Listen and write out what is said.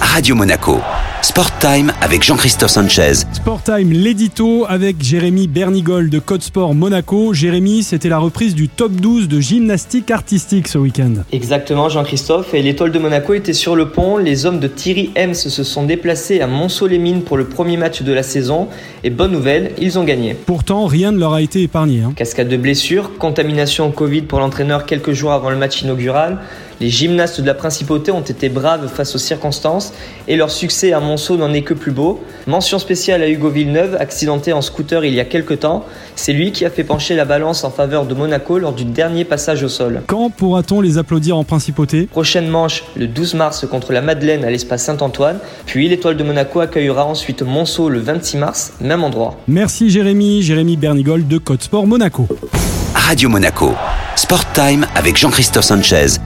Radio Monaco. Sport Time avec Jean-Christophe Sanchez. Sport Time, l'édito avec Jérémy Bernigol de Code Sport Monaco. Jérémy, c'était la reprise du top 12 de gymnastique artistique ce week-end. Exactement, Jean-Christophe. Et l'étoile de Monaco était sur le pont. Les hommes de Thierry Hems se sont déplacés à Monceau-les-Mines pour le premier match de la saison. Et bonne nouvelle, ils ont gagné. Pourtant, rien ne leur a été épargné. Hein. Cascade de blessures, contamination Covid pour l'entraîneur quelques jours avant le match inaugural. Les gymnastes de la principauté ont été braves face aux circonstances et leur succès à Monceau n'en est que plus beau. Mention spéciale à Hugo Villeneuve, accidenté en scooter il y a quelques temps. C'est lui qui a fait pencher la balance en faveur de Monaco lors du dernier passage au sol. Quand pourra-t-on les applaudir en principauté? Prochaine manche le 12 mars contre la Madeleine à l'espace Saint-Antoine. Puis l'étoile de Monaco accueillera ensuite Monceau le 26 mars, même endroit. Merci Jérémy, Jérémy Bernigol de Côte Sport Monaco. Radio Monaco. Sport Time avec Jean-Christophe Sanchez